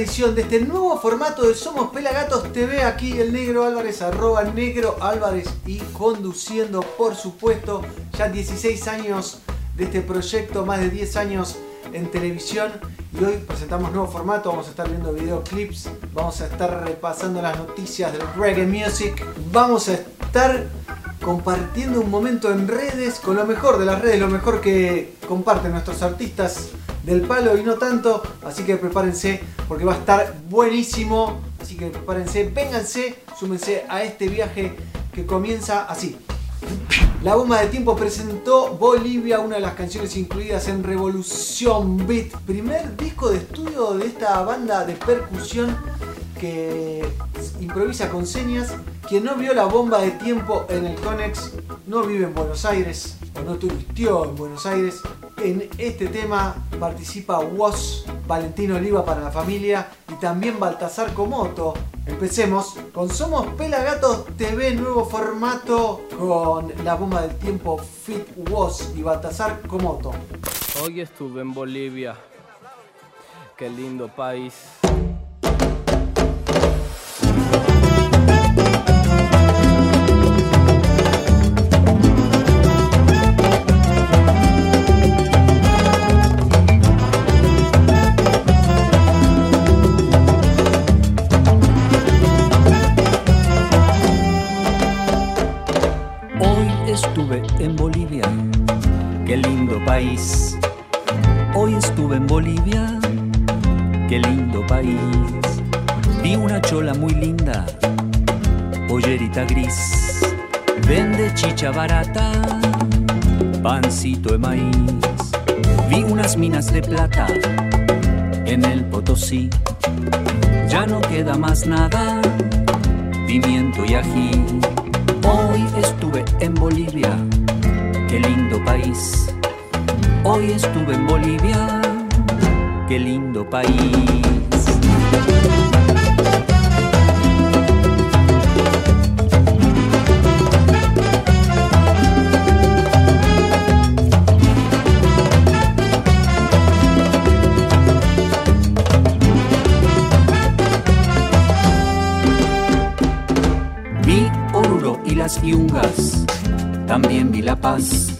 de este nuevo formato de Somos Pelagatos TV. Aquí el negro Álvarez, arroba negro Álvarez y conduciendo, por supuesto, ya 16 años de este proyecto, más de 10 años en televisión. Y hoy presentamos nuevo formato, vamos a estar viendo videoclips, vamos a estar repasando las noticias del reggae music, vamos a estar compartiendo un momento en redes con lo mejor de las redes, lo mejor que comparten nuestros artistas del palo y no tanto. Así que prepárense porque va a estar buenísimo. Así que prepárense, vénganse, súmense a este viaje que comienza así. La bomba de tiempo presentó Bolivia, una de las canciones incluidas en Revolución Beat, primer disco de estudio de esta banda de percusión que improvisa con señas. Quien no vio la bomba de tiempo en el Conex no vive en Buenos Aires o no en Buenos Aires. En este tema participa Woz, Valentino Oliva para la familia y también Baltasar Comoto. Empecemos con Somos Pelagatos TV, nuevo formato con la bomba del tiempo Fit Woz y Baltasar Comoto. Hoy estuve en Bolivia. Qué lindo país. Bolivia, qué lindo país. Vi una chola muy linda, pollerita gris. Vende chicha barata, pancito de maíz. Vi unas minas de plata en el Potosí. Ya no queda más nada, pimiento y ají. Hoy estuve en Bolivia, qué lindo país. Hoy estuve en Bolivia, qué lindo país. Vi Oruro y las yungas, también vi la paz.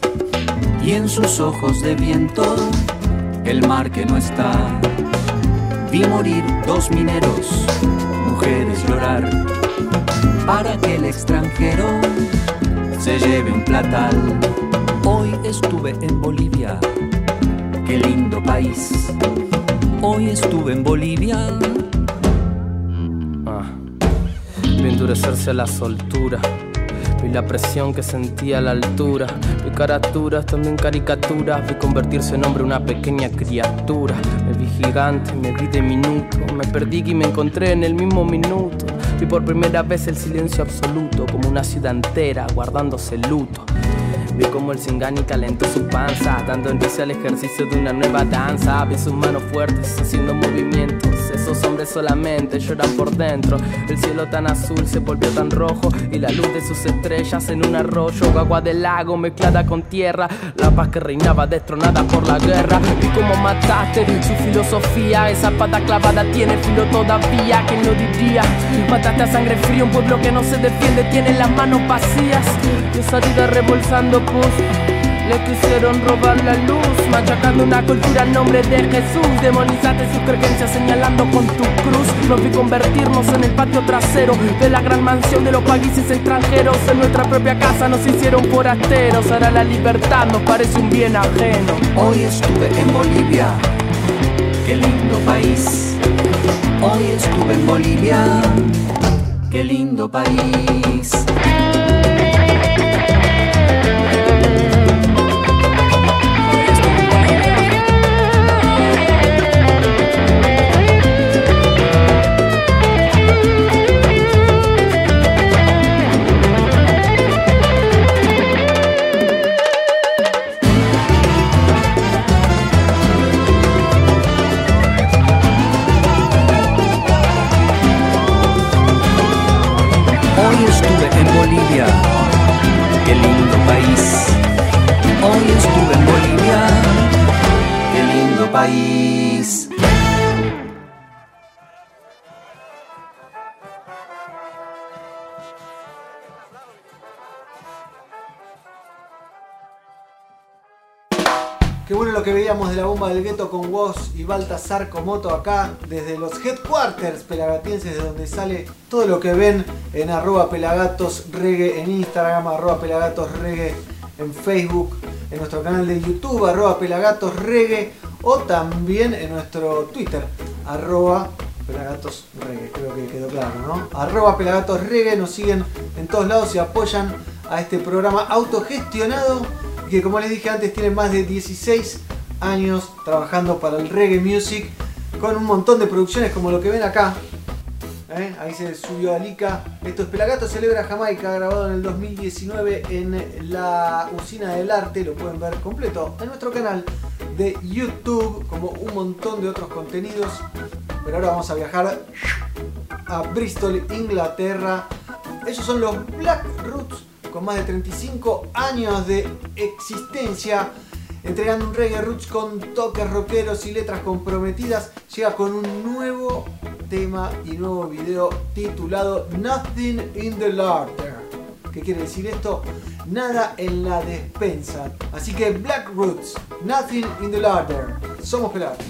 Y en sus ojos de viento, el mar que no está. Vi morir dos mineros, mujeres llorar, para que el extranjero se lleve un platal. Hoy estuve en Bolivia, qué lindo país. Hoy estuve en Bolivia, Ah. Endurecerse a la soltura. Vi la presión que sentía a la altura. Vi caraturas, también caricaturas. Vi convertirse en hombre una pequeña criatura. Me vi gigante, me vi diminuto. Me perdí y me encontré en el mismo minuto. Vi por primera vez el silencio absoluto, como una ciudad entera guardándose luto. Vi como el Singani calentó su panza, dando inicio al ejercicio de una nueva danza. Vi sus manos fuertes haciendo movimientos. Esos hombres solamente lloran por dentro. El cielo tan azul se volvió tan rojo y la luz de sus estrellas en un arroyo, agua del lago mezclada con tierra. La paz que reinaba destronada por la guerra. Vi cómo mataste su filosofía. Esa pata clavada tiene filo todavía. ¿Quién lo diría? Mataste a sangre fría un pueblo que no se defiende, tiene las manos vacías. Y esa vida rebolsando pus. Le quisieron robar la luz, machacando una cultura en nombre de Jesús. Demonizaste sus creencias señalando con tu cruz. Nos vi convertirnos en el patio trasero de la gran mansión de los países extranjeros. En nuestra propia casa nos hicieron forasteros. Ahora la libertad nos parece un bien ajeno. Hoy estuve en Bolivia, qué lindo país. Hoy estuve en Bolivia, qué lindo país. País. Qué bueno lo que veíamos de la bomba del gueto con Woz y Baltasar Comoto acá desde los headquarters pelagatienses de donde sale todo lo que ven en arroba pelagatos reggae en Instagram, arroba pelagatos en Facebook, en nuestro canal de YouTube, arroba pelagatos reggae o también en nuestro Twitter, arroba pelagatos reggae, creo que quedó claro, ¿no? Arroba pelagatos reggae, nos siguen en todos lados y apoyan a este programa autogestionado que como les dije antes tiene más de 16 años trabajando para el reggae music con un montón de producciones como lo que ven acá. ¿Eh? Ahí se subió Alica. Esto es Pelagato Celebra Jamaica, grabado en el 2019 en la Usina del Arte. Lo pueden ver completo en nuestro canal de YouTube, como un montón de otros contenidos. Pero ahora vamos a viajar a Bristol, Inglaterra. Esos son los Black Roots con más de 35 años de existencia, entregando un reggae roots con toques rockeros y letras comprometidas, llega con un nuevo tema y nuevo video titulado Nothing in the Larder. ¿Qué quiere decir esto? Nada en la despensa. Así que Black Roots, Nothing in the Larder. Somos pelados.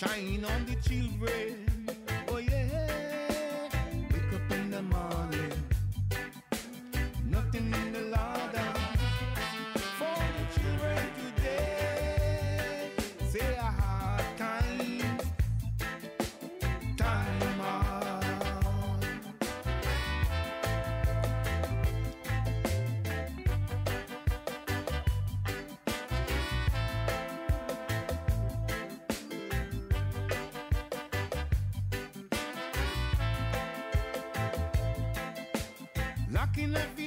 Shine on the children. looking at.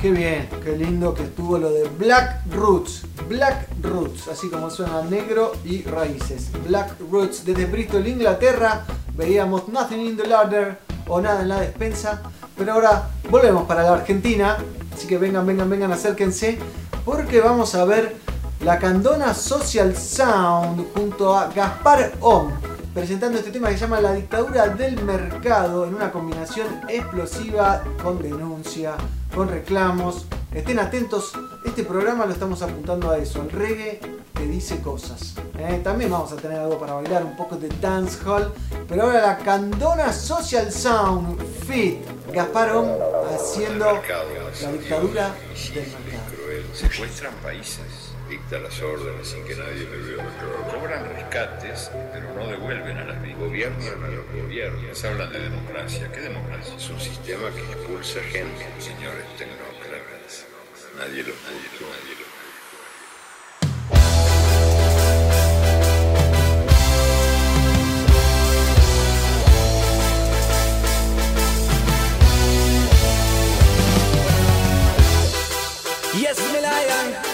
Qué bien, qué lindo que estuvo lo de Black Roots. Black Roots, así como suena negro y raíces. Black Roots desde Bristol, Inglaterra. Veíamos Nothing in the Larder o nada en la despensa. Pero ahora volvemos para la Argentina. Así que vengan, vengan, vengan, acérquense. Porque vamos a ver la Candona Social Sound junto a Gaspar Om. Presentando este tema que se llama La dictadura del mercado en una combinación explosiva con denuncia, con reclamos. Estén atentos, este programa lo estamos apuntando a eso, al reggae que dice cosas. ¿eh? También vamos a tener algo para bailar, un poco de dancehall. Pero ahora la Candona Social Sound Fit. Gasparón haciendo la dictadura del mercado. Secuestran países, dictan las órdenes sin que nadie le vea. Cobran rescates, pero no devuelven a las víctimas. Gobiernan a los gobiernos. Hablan de democracia. ¿Qué democracia? Es un sistema que expulsa gente. Señores tecnócratas. Nadie los nadie lo, nadie lo. Yes, me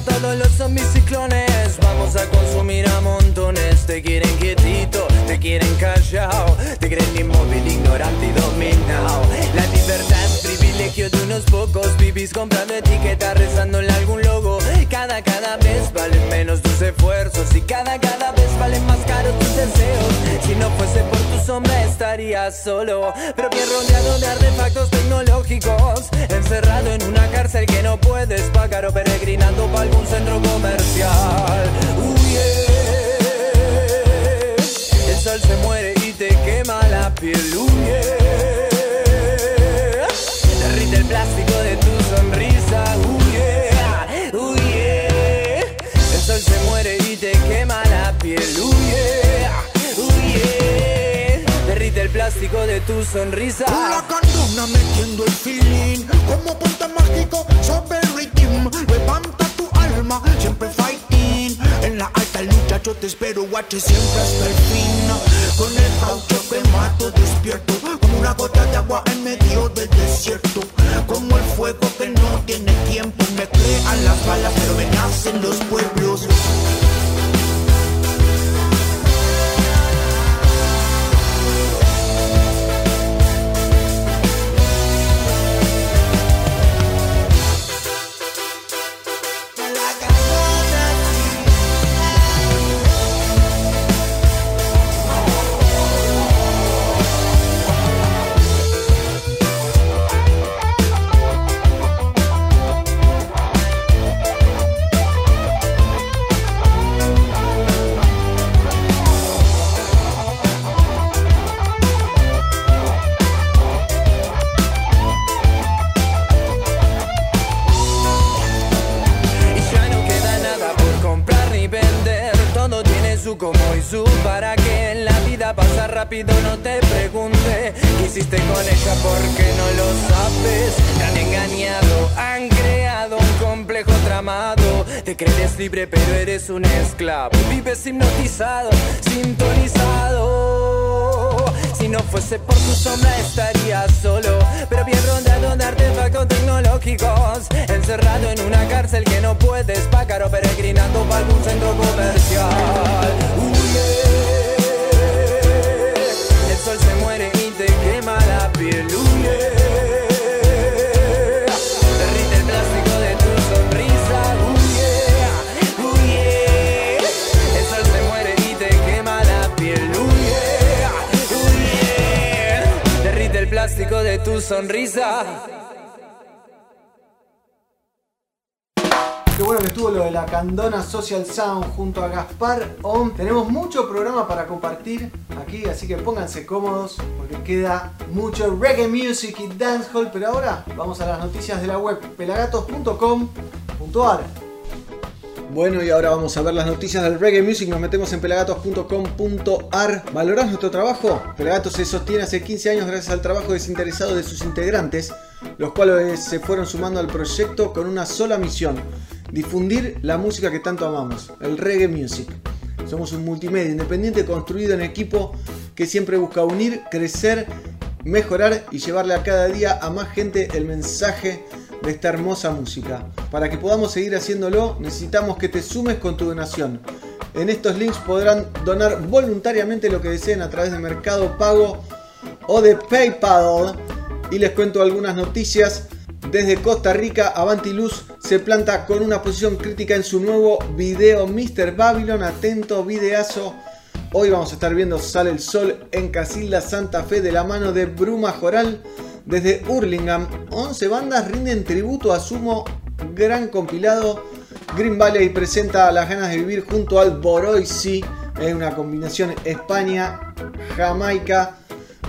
todos los zombies ciclones, vamos a consumir a montones, te quieren quietito, te quieren callado, te creen inmóvil, ignorante y dominado. La libertad es privilegio de unos pocos, vivís comprando etiquetas, rezándole algún logo, cada cada vez valen menos tus esfuerzos y cada cada vez valen más caros tus deseos. Si no fuese por tu sombra estarías solo, pero bien rodeado de artefactos tecnológicos, encerrado en una cárcel que no puedes pagar o peregrinando para algún centro comercial. Huye. El sol se muere y te quema la piel. Huye. Derrite el plástico de tu sonrisa. Huye. Huye. El sol se muere y te quema la piel. Huye. Huye. Derrite el plástico de tu sonrisa. La candona metiendo el feeling Como puente mágico sobre el rhythm Levanta tu alma, siempre fighting En la alta lucha yo te espero, guache siempre hasta el fin Con el caucho que mato despierto una gota de agua en medio del desierto. Como el fuego que no tiene tiempo Me crean las balas pero me nacen los pueblos libre, pero eres un esclavo. Vives hipnotizado, sintonizado. Si no fuese por tu sombra estaría solo, pero bien rodeado de artefactos tecnológicos, encerrado en una cárcel que no puedes pagar o peregrinando para algún centro comercial. Sonrisa. Qué bueno que estuvo lo de la Candona Social Sound junto a Gaspar Om. Tenemos mucho programa para compartir aquí, así que pónganse cómodos porque queda mucho reggae music y dancehall. Pero ahora vamos a las noticias de la web pelagatos.com.ar. Bueno, y ahora vamos a ver las noticias del reggae music. Nos metemos en pelagatos.com.ar. ¿Valorás nuestro trabajo? Pelagatos se sostiene hace 15 años gracias al trabajo desinteresado de sus integrantes, los cuales se fueron sumando al proyecto con una sola misión: difundir la música que tanto amamos, el reggae music. Somos un multimedia independiente construido en equipo que siempre busca unir, crecer, mejorar y llevarle a cada día a más gente el mensaje de esta hermosa música. Para que podamos seguir haciéndolo, necesitamos que te sumes con tu donación. En estos links podrán donar voluntariamente lo que deseen a través de Mercado Pago o de PayPal. Y les cuento algunas noticias. Desde Costa Rica, Avantiluz se planta con una posición crítica en su nuevo video Mr. Babylon. Atento, videazo. Hoy vamos a estar viendo Sale el Sol en Casilda Santa Fe de la mano de Bruma Joral. Desde Hurlingham, 11 bandas rinden tributo a Sumo, gran compilado. Green Valley presenta las ganas de vivir junto al Boroisi, es una combinación España-Jamaica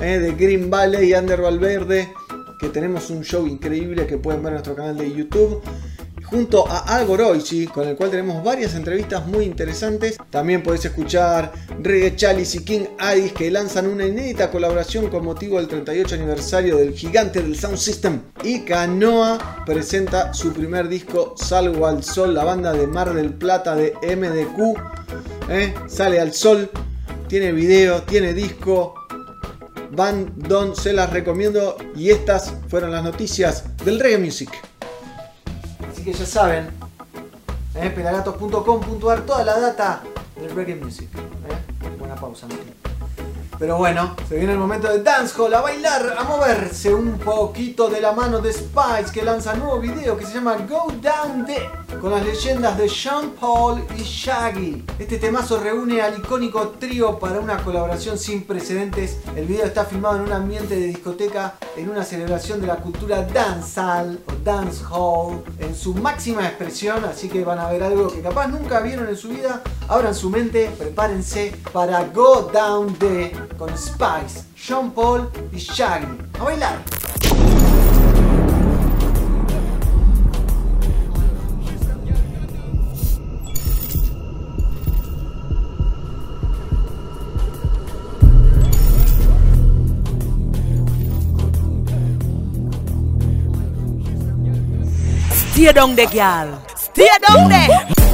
eh, de Green Valley y Ander Valverde, que tenemos un show increíble que pueden ver en nuestro canal de YouTube junto a Alboroichi, con el cual tenemos varias entrevistas muy interesantes. También podéis escuchar Reggae Chalice y King Addis que lanzan una inédita colaboración con motivo del 38 aniversario del gigante del Sound System. Y Canoa presenta su primer disco Salgo al Sol, la banda de Mar del Plata de MDQ. ¿eh? Sale al sol, tiene video, tiene disco. Van Don, se las recomiendo. Y estas fueron las noticias del Reggae Music. Que ya saben, ¿eh? pelagatos.com.ar, toda la data del reggae music. ¿eh? Buena pausa, Mati. Pero bueno, se viene el momento de dancehall, a bailar, a moverse un poquito de la mano de Spice que lanza un nuevo video que se llama Go Down The con las leyendas de Sean Paul y Shaggy. Este temazo reúne al icónico trío para una colaboración sin precedentes. El video está filmado en un ambiente de discoteca en una celebración de la cultura dancehall o dancehall en su máxima expresión, así que van a ver algo que capaz nunca vieron en su vida. Abran su mente, prepárense para Go Down The con Spice, Sean Paul y Shaggy. ¡A bailar! Stay down there, girl.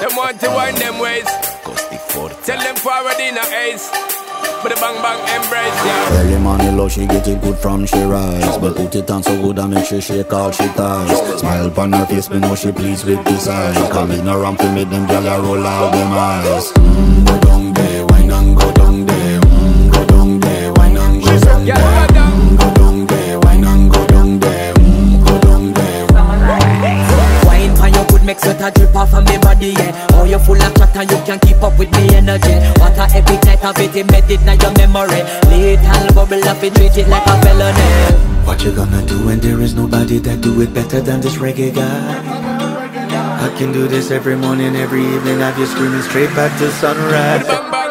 Them want to wind them ways. Tell them forward in a ace. But the bang bang embrace, yeah. Early money low, she get it good from she rise But put it on so good and make she shake all she ties Smile upon her face, me know she pleased with this eyes Coming around to make them gyal a roll out them eyes mm, Go down there, wine and go down there sweat a drip off of me body, yeah. Oh, you full of chatter, you can't keep up with me energy. What a epic night of it, embedded in your memory. Little bubble up, it treat it like a felony. What you gonna do when there is nobody that do it better than this reggae guy? I can do this every morning, every evening, have you screaming straight back to sunrise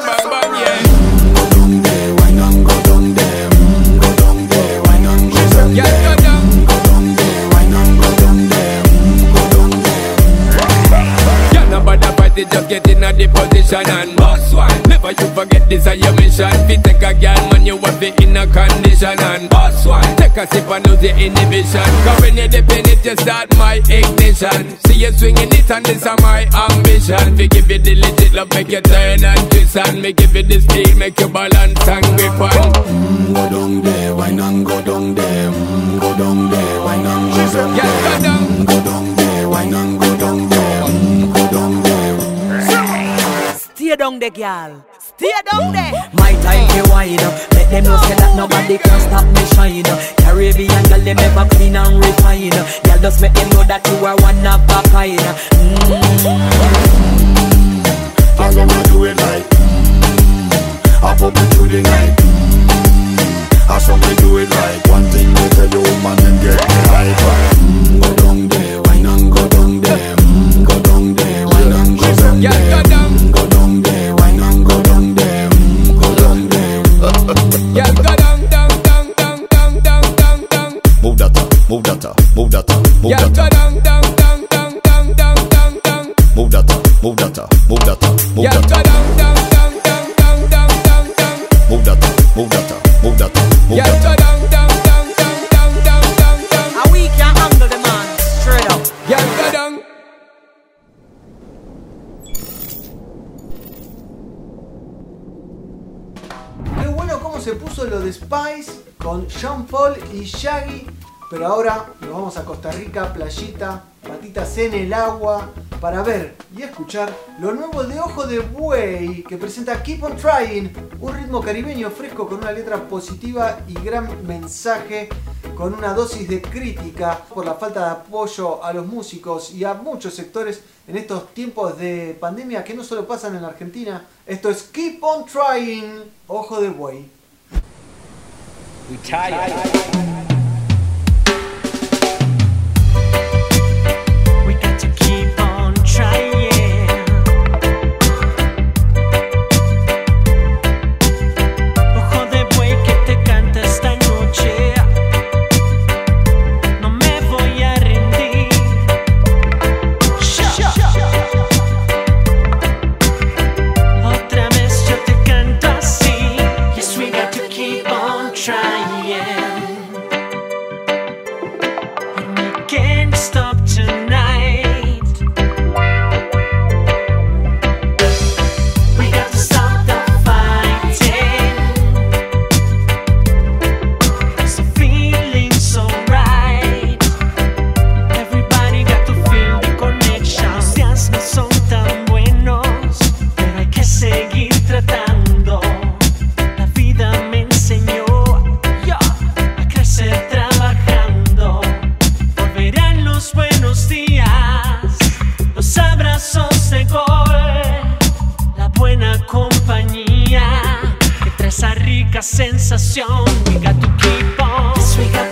just get in a the position and boss one. Never you forget this is your mission. Fi take a girl, man, you have it in a condition and boss one. Take a sip and lose your inhibition. Cause when you dip in it, you start my ignition. See you swinging it and this is my ambition. We give you the legit love, make you turn and twist and me give you the speed, make you balance and grip on. Mm, Go down there, wine and go down there. Mm, Go down there, wine and go down Yeah, there. Mm, Go down down there, girl. Stay down there. My time to wine up. Let them know say that nobody can stop me shine. Caribbean girl, they never clean and refine. Girl, just make them know that you are one of a kind. All I'ma do it like mm, I pop it through the night mm, I saw me do it like One thing they tell you man and get me hyper mm, Go down there, move that, move that. Down, down, down, down. Move that, move that, move that, move that. Move that, move that, move that, move that. The man straight up. Se puso lo de Spice con Sean Paul y Shaggy pero ahora nos vamos a Costa Rica, playita, patitas en el agua, para ver y escuchar lo nuevo de Ojo de Buey, que presenta Keep on Trying, un ritmo caribeño fresco con una letra positiva y gran mensaje, con una dosis de crítica por la falta de apoyo a los músicos y a muchos sectores en estos tiempos de pandemia que no solo pasan en la Argentina. Esto es Keep on Trying, Ojo de Buey. Sensación. We got to keep on, yes, we got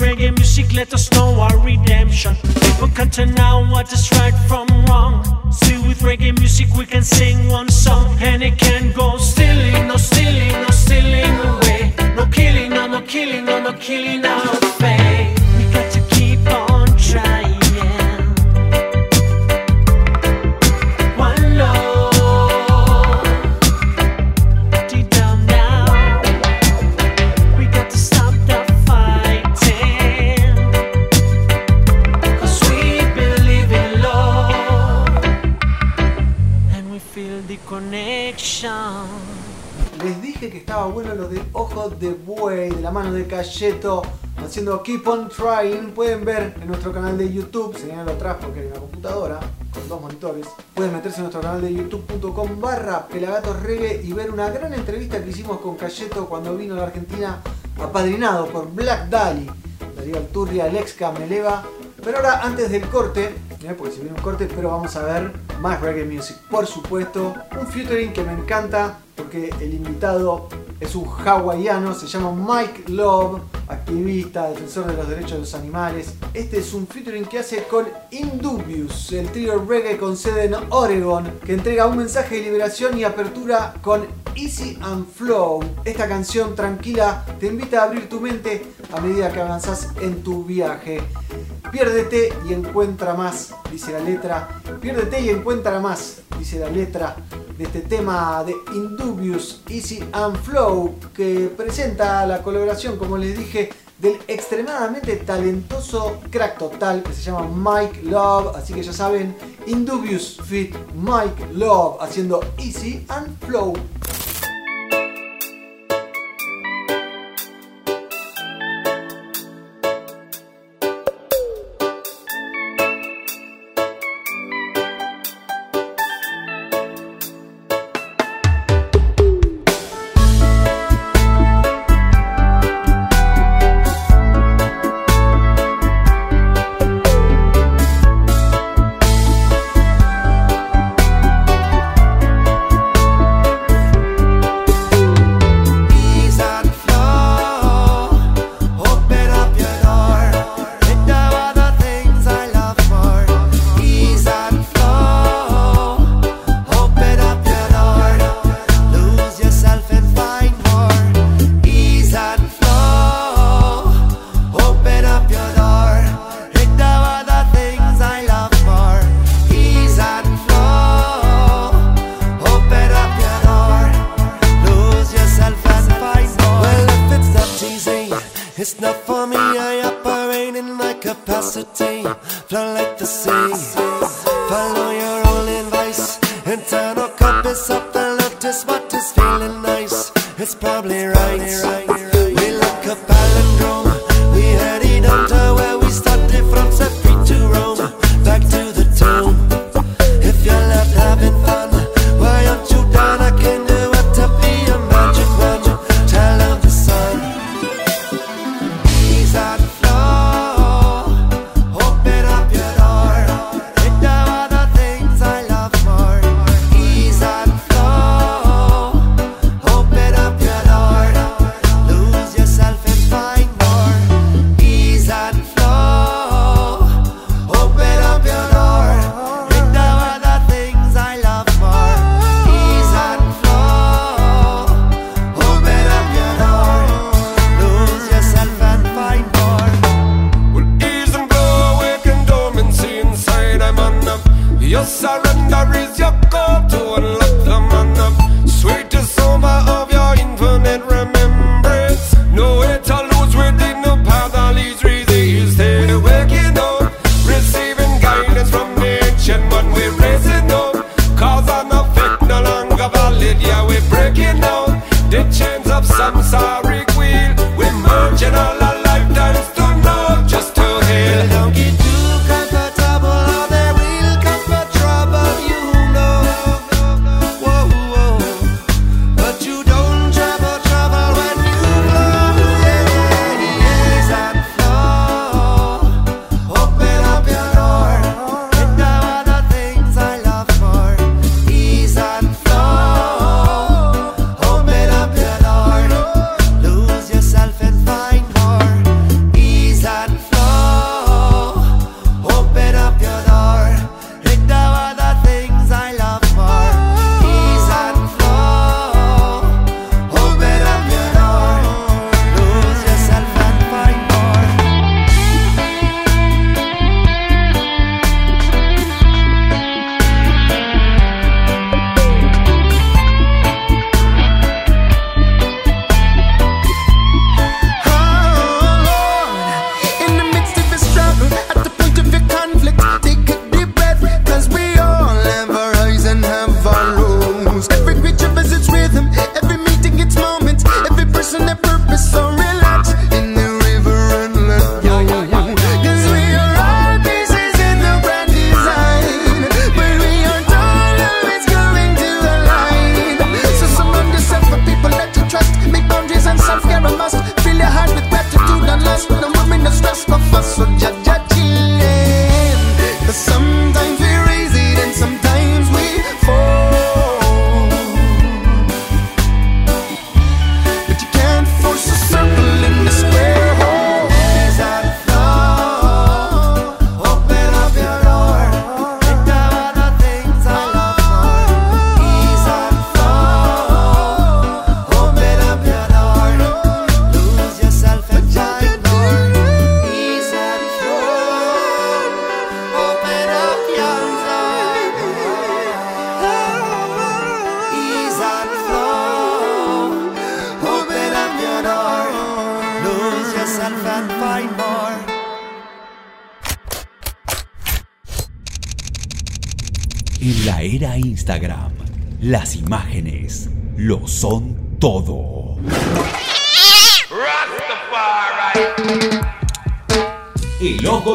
reggae music, let us know our redemption. People can turn out what is right from wrong. See, with reggae music, we can sing one song and it can go stealing, no stealing, no stealing away. No killing, no, no killing, no, no killing our faith. Ojo de la mano de Cayeto, haciendo Keep on Trying. Pueden ver en nuestro canal de YouTube, señalo atrás porque hay una computadora con dos monitores. Pueden meterse en nuestro canal de youtube.com barra pelagatos reggae y ver una gran entrevista que hicimos con Cayeto cuando vino a la Argentina, apadrinado por Black Dali, Darío Alturria, el ex Cameleva. Pero ahora, antes del corte, mirá, porque se viene un corte, pero vamos a ver más reggae music. Por supuesto, un featuring que me encanta porque el invitado es un hawaiano, se llama Mike Love, activista, defensor de los derechos de los animales. Este es un featuring que hace con Indubius, el trío reggae con sede en Oregon, que entrega un mensaje de liberación y apertura con Easy and Flow. Esta canción tranquila te invita a abrir tu mente a medida que avanzas en tu viaje. Piérdete y encuentra más, dice la letra. Piérdete y encuentra más, dice la letra de este tema de Indubius Easy and Flow que presenta la colaboración, como les dije, del extremadamente talentoso crack total que se llama Mike Love. Así que ya saben, Indubius Fit Mike Love haciendo Easy and Flow.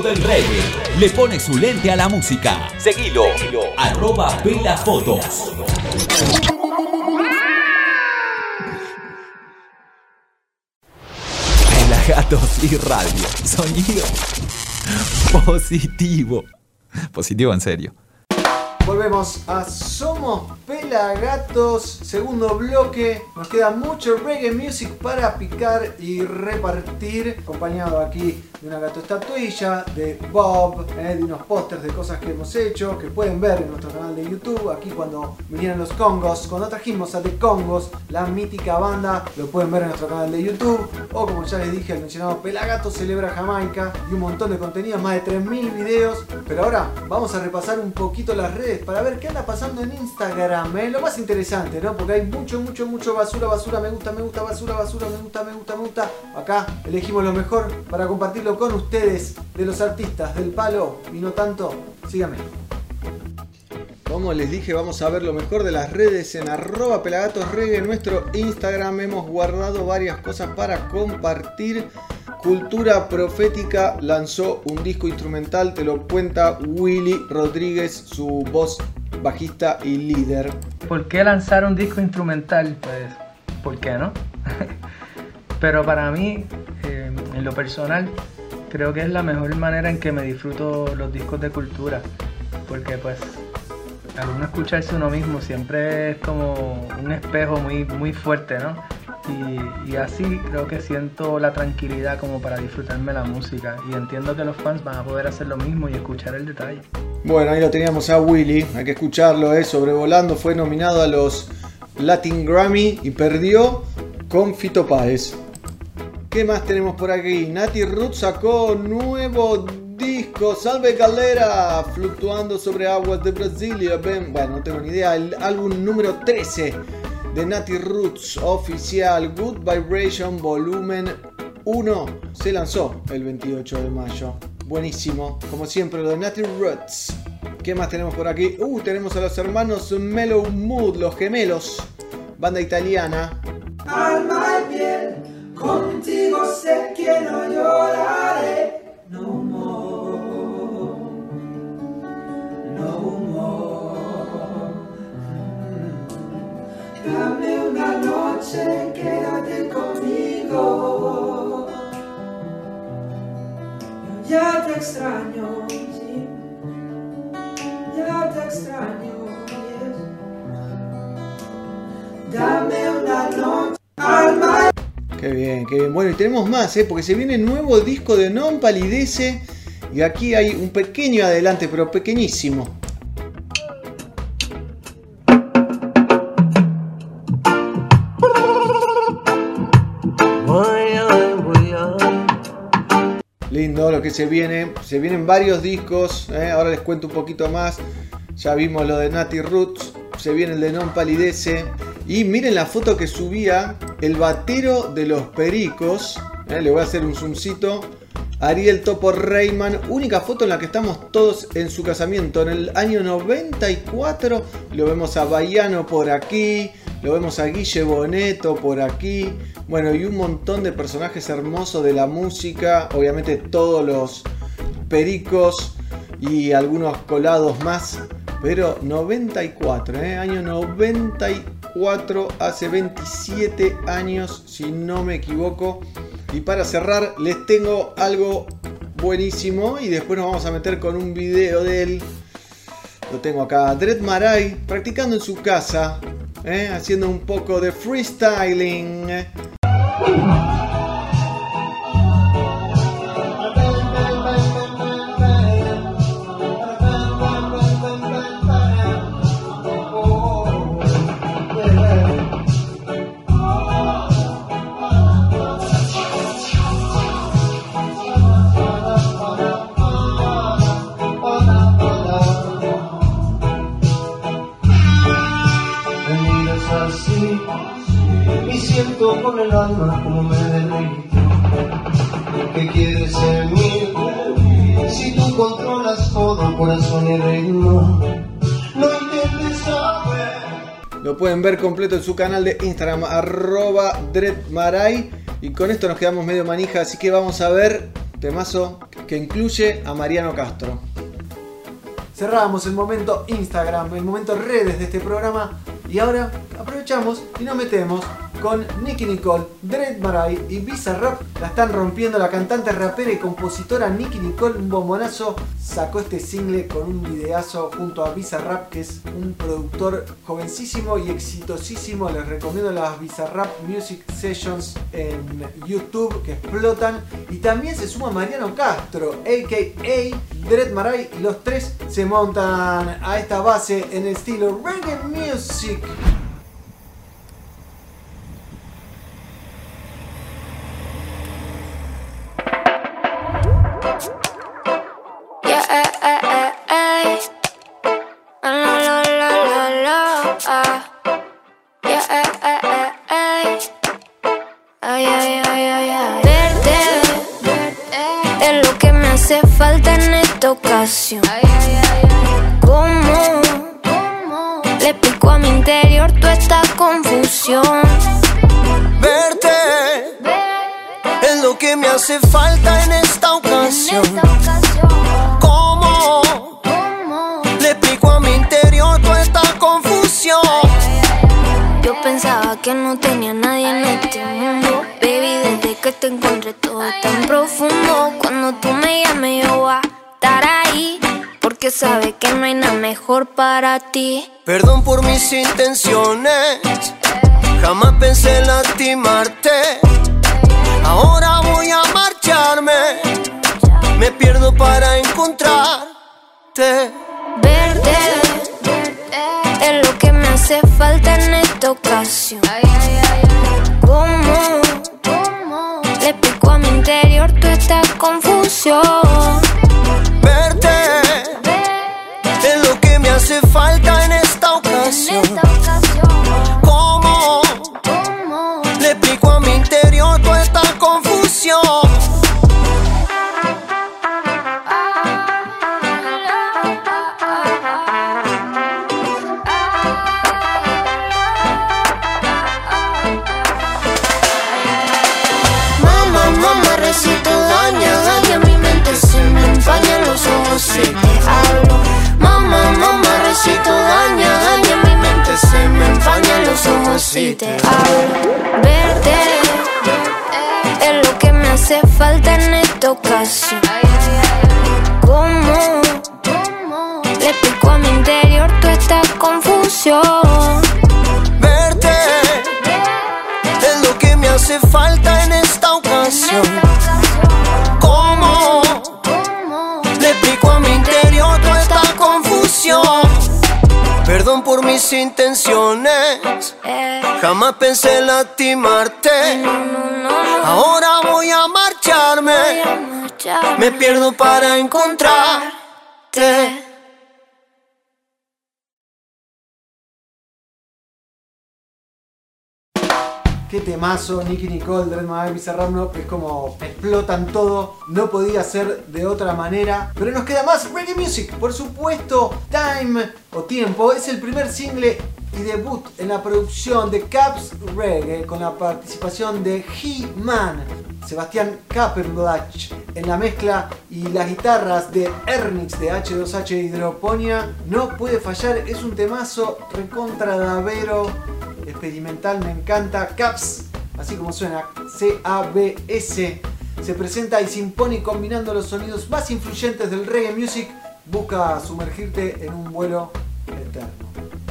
Del reggae le pone su lente a la música. Seguilo. Arroba Pela Fotos. Pelagatos y radio. Sonido positivo. Positivo en serio. Volvemos a Somos Pelagatos, segundo bloque. Nos queda mucho reggae music para picar y repartir. Acompañado aquí de una gato estatuilla, de Bob, eh, de unos pósters de cosas que hemos hecho, que pueden ver en nuestro canal de YouTube. Aquí cuando vinieron los Congos, cuando trajimos a The Congos, la mítica banda, lo pueden ver en nuestro canal de YouTube. O como ya les dije, el mencionado Pelagato celebra Jamaica y un montón de contenido, más de 3.000 videos. Pero ahora vamos a repasar un poquito las redes para ver qué anda pasando en Instagram. Lo más interesante, ¿no? Porque hay mucho, mucho, mucho basura, basura, me gusta, me gusta, basura, basura, me gusta, me gusta, me gusta. Acá elegimos lo mejor para compartirlo con ustedes, de los artistas del palo y no tanto. Síganme. Como les dije, vamos a ver lo mejor de las redes en arroba pelagatosreggae. En nuestro Instagram hemos guardado varias cosas para compartir. Cultura Profética lanzó un disco instrumental, te lo cuenta Willy Rodríguez, su voz bajista y líder. ¿Por qué lanzar un disco instrumental? Pues, ¿por qué no? Pero para mí, eh, en lo personal, creo que es la mejor manera en que me disfruto los discos de cultura. Porque pues, al escucharse uno mismo siempre es como un espejo muy, muy fuerte, ¿no? Y, así creo que siento la tranquilidad como para disfrutarme la música. Y entiendo que los fans van a poder hacer lo mismo y escuchar el detalle. Bueno, ahí lo teníamos a Willy, hay que escucharlo, ¿eh? sobrevolando, fue nominado a los Latin Grammy y perdió con Fito Páez. ¿Qué más tenemos por aquí? Nati Roots sacó nuevo disco, Salve Galera, fluctuando sobre aguas de Brasilia. Bueno, no tengo ni idea, el álbum número 13 de Nati Roots oficial, Good Vibration Volumen 1, se lanzó el 28 de mayo. Buenísimo, como siempre lo de Nati Roots. ¿Qué más tenemos por aquí? Uh, tenemos a los hermanos Mellow Mood, los gemelos, banda italiana. Alma y piel, contigo sé que no lloraré. No Dame una noche, quédate conmigo. Yo ya te extraño, sí. Ya te extraño, yes. Dame una noche, alma. Qué bien, qué bien. Bueno, y tenemos más, ¿eh? porque se viene nuevo disco de Non Palidece. Y aquí hay un pequeño adelante, pero pequeñísimo. Lindo lo que se viene. Se vienen varios discos. ¿eh? Ahora les cuento un poquito más. Ya vimos lo de Nati Roots. Se viene el de Non Palidece. Y miren la foto que subía el batero de los pericos. ¿eh? Le voy a hacer un zoomcito. Ariel Topo Reyman. Única foto en la que estamos todos en su casamiento. En el año 94 lo vemos a Baiano por aquí. Lo vemos a Guille Boneto por aquí. Bueno, y un montón de personajes hermosos de la música. Obviamente todos los pericos y algunos colados más. Pero 94, ¿eh? año 94, hace 27 años, si no me equivoco. Y para cerrar, les tengo algo buenísimo. Y después nos vamos a meter con un video de él. Lo tengo acá, Dread Marai, practicando en su casa, ¿eh? haciendo un poco de freestyling. Siento con el alma como me deleito. ¿Qué quieres en mí? Si tú controlas todo, corazón y ritmo. No saber. Lo pueden ver completo en su canal de Instagram, arroba dreadmaray. Y con esto nos quedamos medio manija, así que vamos a ver temazo que incluye a Mariano Castro. Cerramos el momento Instagram, el momento redes de este programa. Y ahora aprovechamos y nos metemos con Nicky Nicole, Dread Marai y Bizarrap. La están rompiendo la cantante, rapera y compositora Nicky Nicole, un bombonazo. Sacó este single con un videazo junto a Bizarrap, que es un productor jovencísimo y exitosísimo. Les recomiendo las Bizarrap Music Sessions en YouTube que explotan. Y también se suma Mariano Castro, a.k.a. Dread Marai. Y los tres se montan a esta base en el estilo reggae music. Perdón por mis intenciones, jamás pensé en lastimarte. Ahora voy a marcharme, me pierdo para encontrarte. Verte es lo que me hace falta en esta ocasión. ¿Cómo le explico a mi interior toda esta confusión? Jamás pensé en lastimarte. Ahora voy a marcharme, me pierdo para encontrarte. Qué temazo, Nicky Nicole, Dread Magai, Bizarrap, no, es como explotan todo, no podía ser de otra manera. Pero nos queda más reggae music, por supuesto, Time o Tiempo es el primer single y debut en la producción de Caps Reggae con la participación de He-Man, Sebastián Kappenblach en la mezcla y las guitarras de Ernix de H2H Hidroponia. No puede fallar, es un temazo recontra davero, experimental, me encanta. Caps, así como suena, C-A-B-S. Se presenta y se impone combinando los sonidos más influyentes del reggae music. Busca sumergirte en un vuelo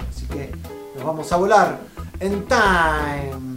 Así que nos vamos a volar en time.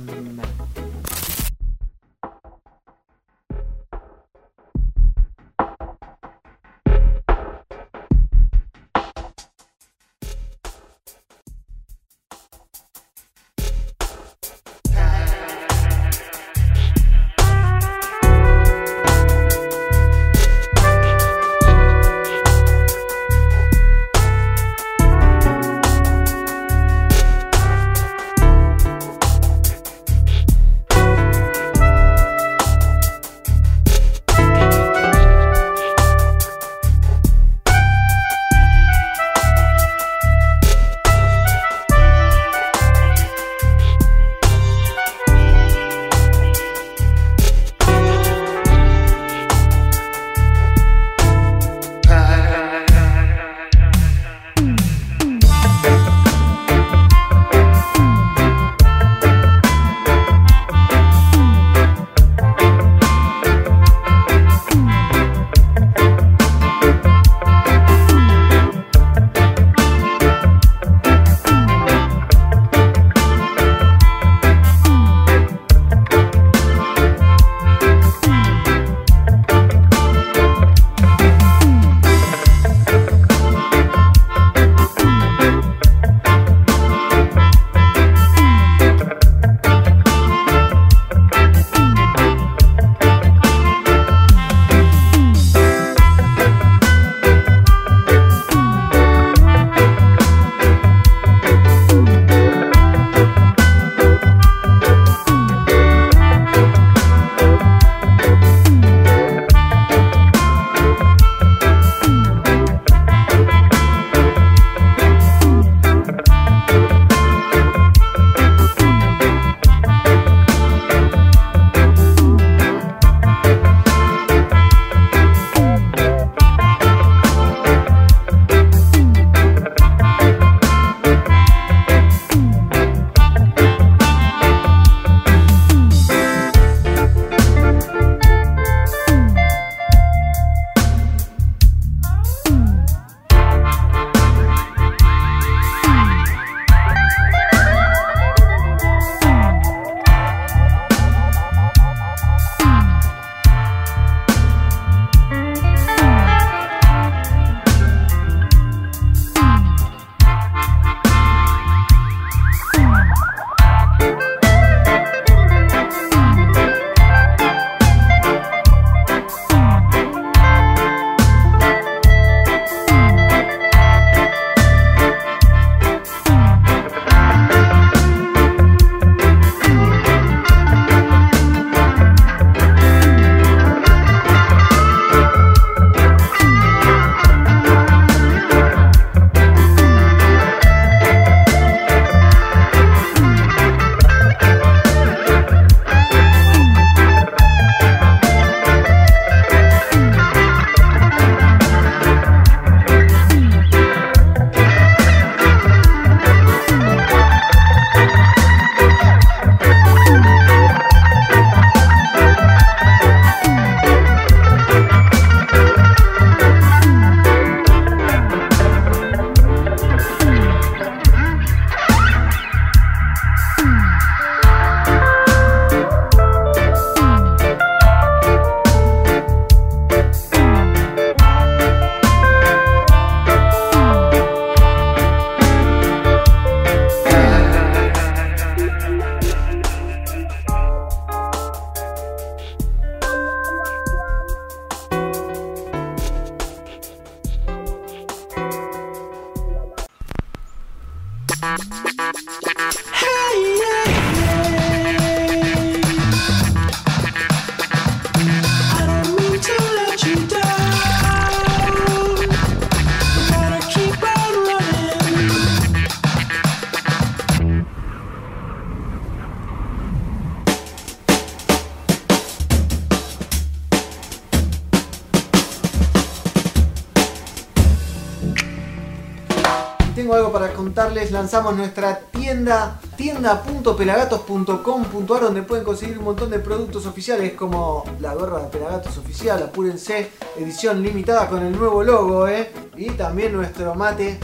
Contarles. Lanzamos nuestra tienda, tienda.pelagatos.com.ar, donde pueden conseguir un montón de productos oficiales como la gorra de Pelagatos oficial, apúrense, edición limitada con el nuevo logo, ¿eh? Y también nuestro mate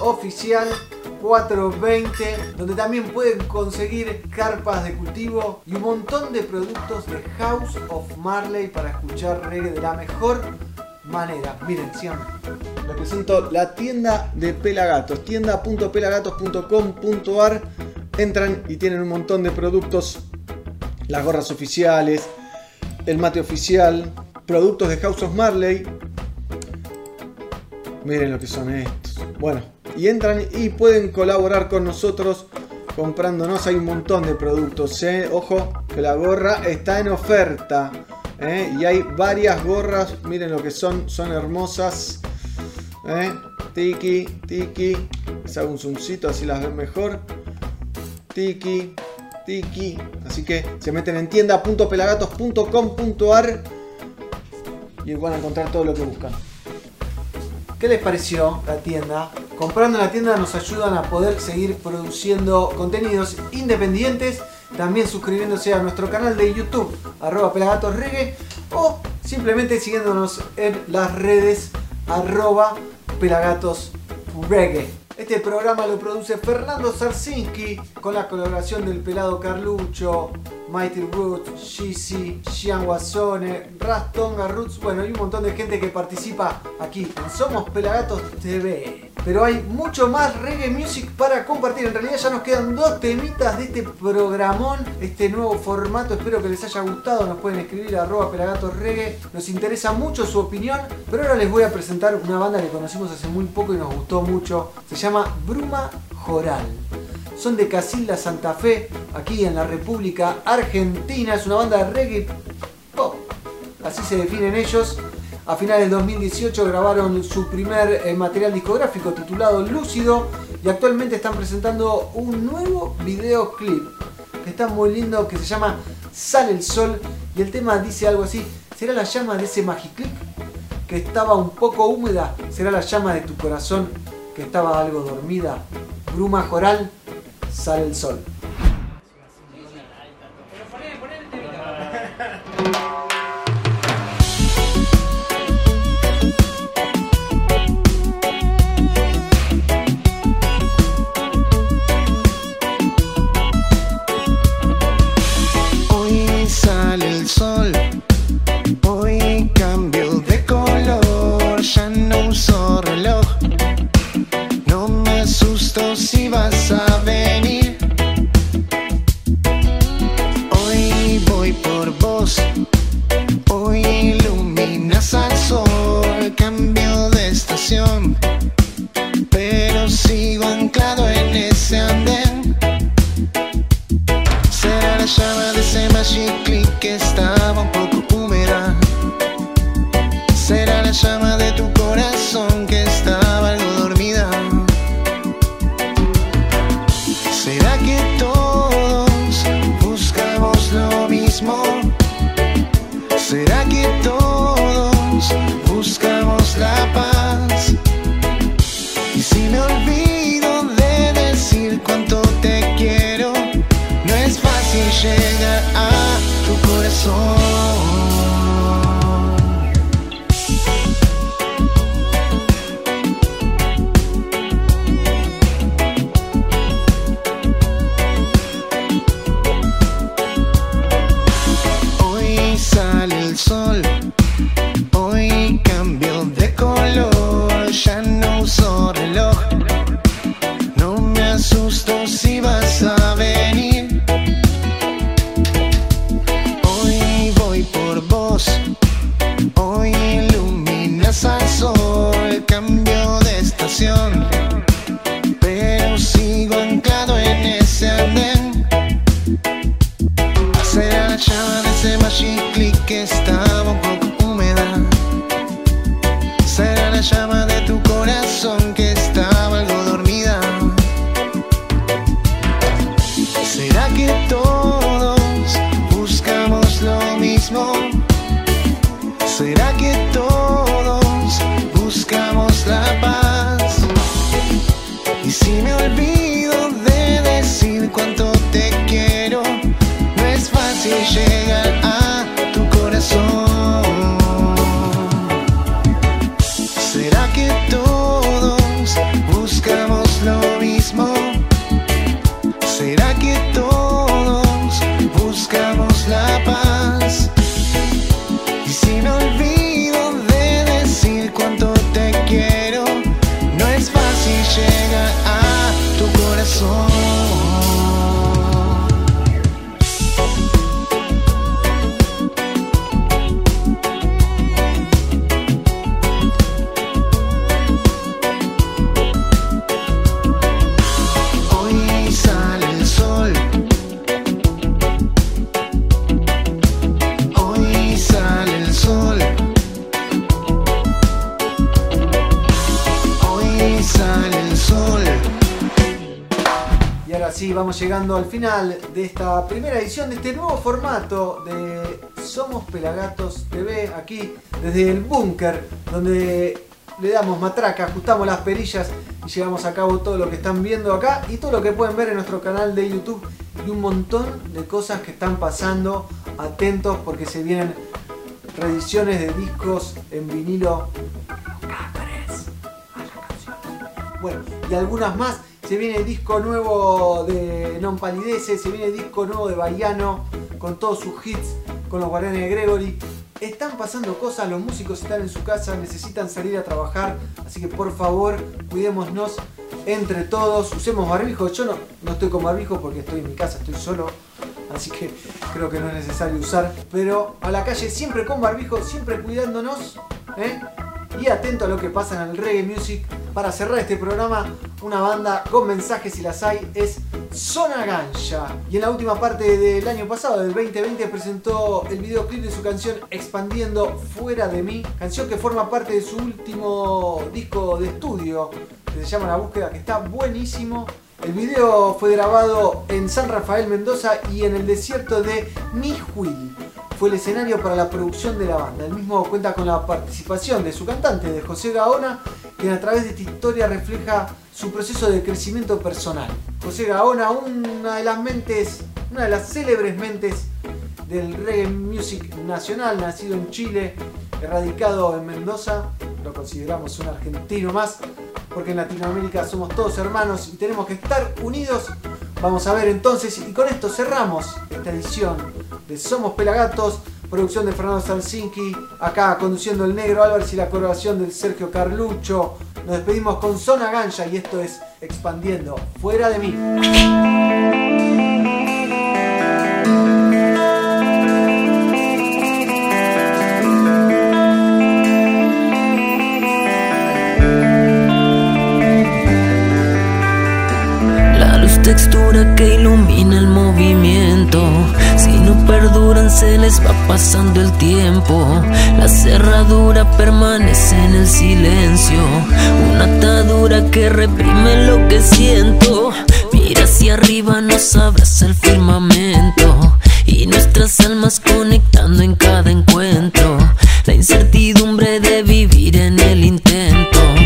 oficial 420, donde también pueden conseguir carpas de cultivo y un montón de productos de House of Marley para escuchar reggae de la mejor manera. Miren, síganme. Les presento la tienda de Pelagatos, tienda.pelagatos.com.ar. Entran y tienen un montón de productos, las gorras oficiales, el mate oficial, productos de House of Marley. Miren lo que son estos. Bueno, y entran y pueden colaborar con nosotros comprándonos. Hay un montón de productos. ¿eh? Ojo, que la gorra está en oferta. ¿Eh? Y hay varias gorras. Miren lo que son. Son hermosas. ¿eh? Tiki, tiki. Les hago un zoomcito así las ven mejor. Tiki, tiki. Así que se meten en tienda.pelagatos.com.ar y van a encontrar todo lo que buscan. ¿Qué les pareció la tienda? Comprando en la tienda nos ayudan a poder seguir produciendo contenidos independientes. También suscribiéndose a nuestro canal de YouTube, arroba pelagatosreggae, o simplemente siguiéndonos en las redes, arroba pelagatosreggae. Este programa lo produce Fernando Sarsinski con la colaboración del pelado Carlucho, Mighty Roots, Shizzy, Xian Guasone, Rastonga Roots, bueno, hay un montón de gente que participa aquí en Somos Pelagatos TV. Pero hay mucho más reggae music para compartir. En realidad ya nos quedan dos temitas de este programón, este nuevo formato. Espero que les haya gustado. Nos pueden escribir a arroba pelagatos reggae. Nos interesa mucho su opinión. Pero ahora les voy a presentar una banda que conocimos hace muy poco y nos gustó mucho. Se llama Bruma Joral. Son de Casilda, Santa Fe, aquí en la República Argentina. Es una banda de reggae pop. Así se definen ellos. A finales del 2018 grabaron su primer eh, material discográfico titulado Lúcido y actualmente están presentando un nuevo videoclip que está muy lindo que se llama Sale el Sol y el tema dice algo así, ¿será la llama de ese magiclip que estaba un poco húmeda? ¿Será la llama de tu corazón que estaba algo dormida? Bruma Joral, Sale el Sol. song. Llegando al final de esta primera edición de este nuevo formato de Somos Pelagatos TV, aquí desde el búnker, donde le damos matraca, ajustamos las perillas y llevamos a cabo todo lo que están viendo acá y todo lo que pueden ver en nuestro canal de YouTube y un montón de cosas que están pasando. Atentos porque se vienen reediciones de discos en vinilo. Bueno, y algunas más. Se viene disco nuevo de Non Palidece, se viene disco nuevo de Baiano, con todos sus hits, con los guardianes de Gregory. Están pasando cosas, los músicos están en su casa, necesitan salir a trabajar, así que por favor, cuidémonos entre todos, usemos barbijo. Yo no, no estoy con barbijo porque estoy en mi casa, estoy solo, así que creo que no es necesario usar. Pero a la calle siempre con barbijo, siempre cuidándonos, ¿eh? Y atento a lo que pasa en el reggae music. Para cerrar este programa, una banda con mensajes si las hay es Zona Ganja. Y en la última parte del año pasado, del 2020, presentó el videoclip de su canción Expandiendo Fuera de mí, canción que forma parte de su último disco de estudio, que se llama La Búsqueda, que está buenísimo. El video fue grabado en San Rafael Mendoza y en el desierto de Nijuil fue el escenario para la producción de la banda. El mismo cuenta con la participación de su cantante, de José Gaona, quien a través de esta historia refleja su proceso de crecimiento personal. José Gaona, una de las mentes, una de las célebres mentes del reggae music nacional, nacido en Chile, erradicado en Mendoza, lo consideramos un argentino más, porque en Latinoamérica somos todos hermanos y tenemos que estar unidos. Vamos a ver entonces, y con esto cerramos esta edición de Somos Pelagatos, producción de Fernando Salsinki, acá conduciendo el negro Álvarez y la colaboración del Sergio Carlucho. Nos despedimos con Zona Ganja y esto es Expandiendo, fuera de mí. Textura que ilumina el movimiento. Si no perduran, se les va pasando el tiempo. La cerradura permanece en el silencio. Una atadura que reprime lo que siento. Mira hacia arriba, nos abraza el firmamento. Y nuestras almas conectando en cada encuentro. La incertidumbre de vivir en el intento.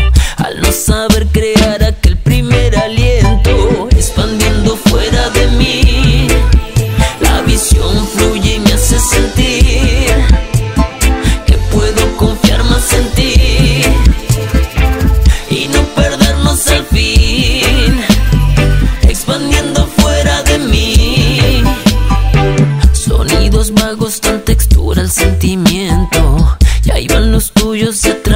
Los